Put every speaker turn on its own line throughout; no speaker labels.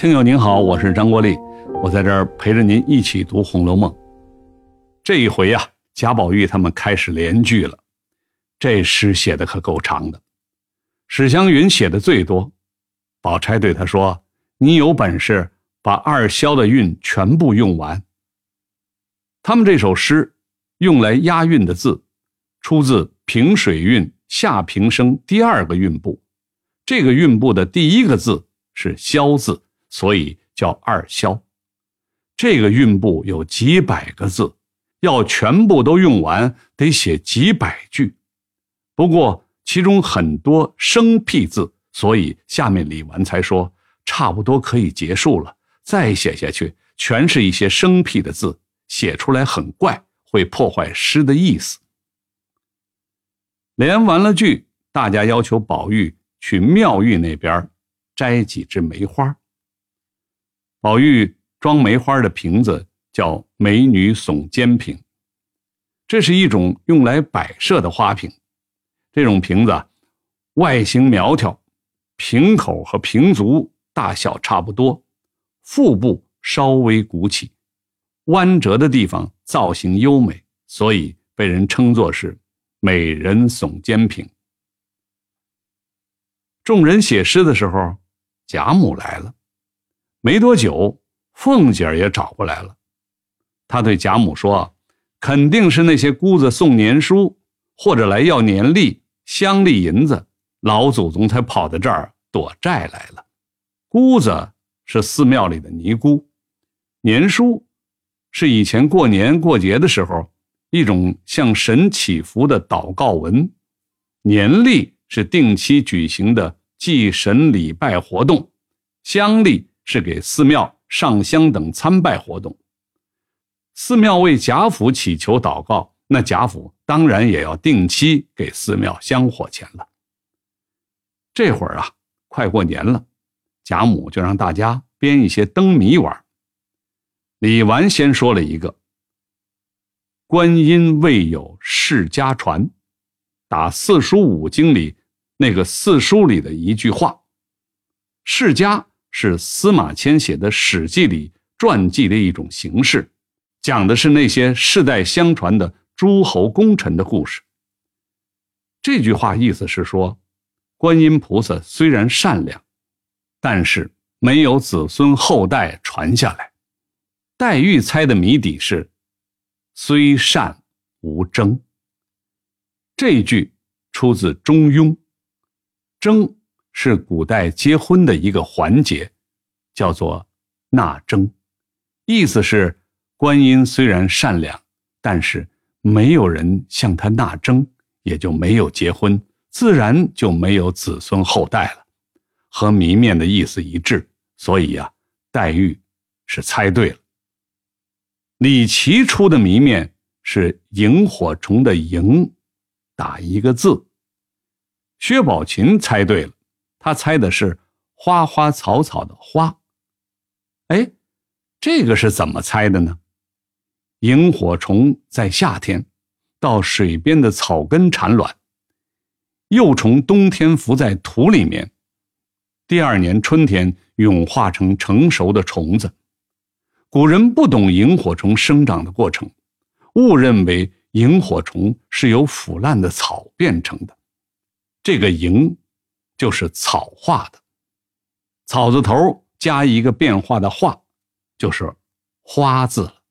听友您好，我是张国立，我在这儿陪着您一起读《红楼梦》。这一回呀，贾宝玉他们开始联句了。这诗写的可够长的，史湘云写的最多。宝钗对他说：“你有本事把二萧的韵全部用完。”他们这首诗用来押韵的字，出自平水韵下平声第二个韵部。这个韵部的第一个字是“萧”字，所以叫二萧。这个韵部有几百个字，要全部都用完，得写几百句。不过其中很多生僻字，所以下面李纨才说差不多可以结束了。再写下去，全是一些生僻的字，写出来很怪，会破坏诗的意思。连完了句，大家要求宝玉去妙玉那边摘几枝梅花。宝玉装梅花的瓶子叫“美女耸肩瓶”，这是一种用来摆设的花瓶。这种瓶子外形苗条，瓶口和瓶足大小差不多，腹部稍微鼓起，弯折的地方造型优美，所以被人称作是“美人耸肩瓶”。众人写诗的时候，贾母来了，没多久，凤姐儿也找过来了。她对贾母说：“肯定是那些姑子送年书。”或者来要年例、乡里银子，老祖宗才跑到这儿躲债来了。姑子是寺庙里的尼姑，年书是以前过年过节的时候一种向神祈福的祷告文，年例是定期举行的祭神礼拜活动，乡里是给寺庙上香等参拜活动。寺庙为贾府祈求祷告。那贾府当然也要定期给寺庙香火钱了。这会儿啊，快过年了，贾母就让大家编一些灯谜玩。李纨先说了一个：“观音未有世家传”，打四书五经里那个四书里的一句话。世家是司马迁写的《史记》里传记的一种形式，讲的是那些世代相传的。诸侯功臣的故事。这句话意思是说，观音菩萨虽然善良，但是没有子孙后代传下来。黛玉猜的谜底是“虽善无争”。这句出自《中庸》，争是古代结婚的一个环节，叫做纳征，意思是观音虽然善良，但是。没有人向他纳征，也就没有结婚，自然就没有子孙后代了，和谜面的意思一致。所以呀，黛玉是猜对了。李琦出的谜面是萤火虫的“萤”，打一个字。薛宝琴猜对了，他猜的是花花草草的“花”。哎，这个是怎么猜的呢？萤火虫在夏天到水边的草根产卵，幼虫冬天伏在土里面，第二年春天蛹化成成熟的虫子。古人不懂萤火虫生长的过程，误认为萤火虫是由腐烂的草变成的。这个“萤”就是草化的，草字头加一个变化的“化”，就是“花”字了。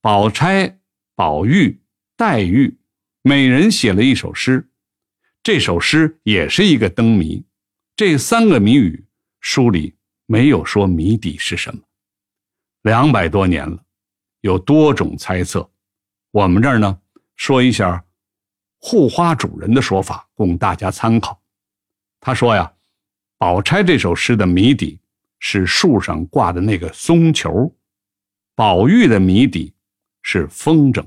宝钗、宝玉、黛玉，每人写了一首诗，这首诗也是一个灯谜。这三个谜语书里没有说谜底是什么。两百多年了，有多种猜测。我们这儿呢，说一下护花主人的说法，供大家参考。他说呀，宝钗这首诗的谜底是树上挂的那个松球，宝玉的谜底。是风筝，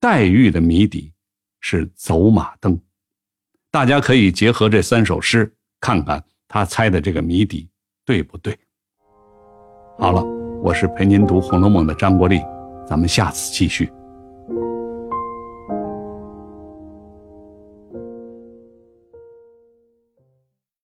黛玉的谜底是走马灯，大家可以结合这三首诗，看看他猜的这个谜底对不对。好了，我是陪您读《红楼梦》的张国立，咱们下次继续。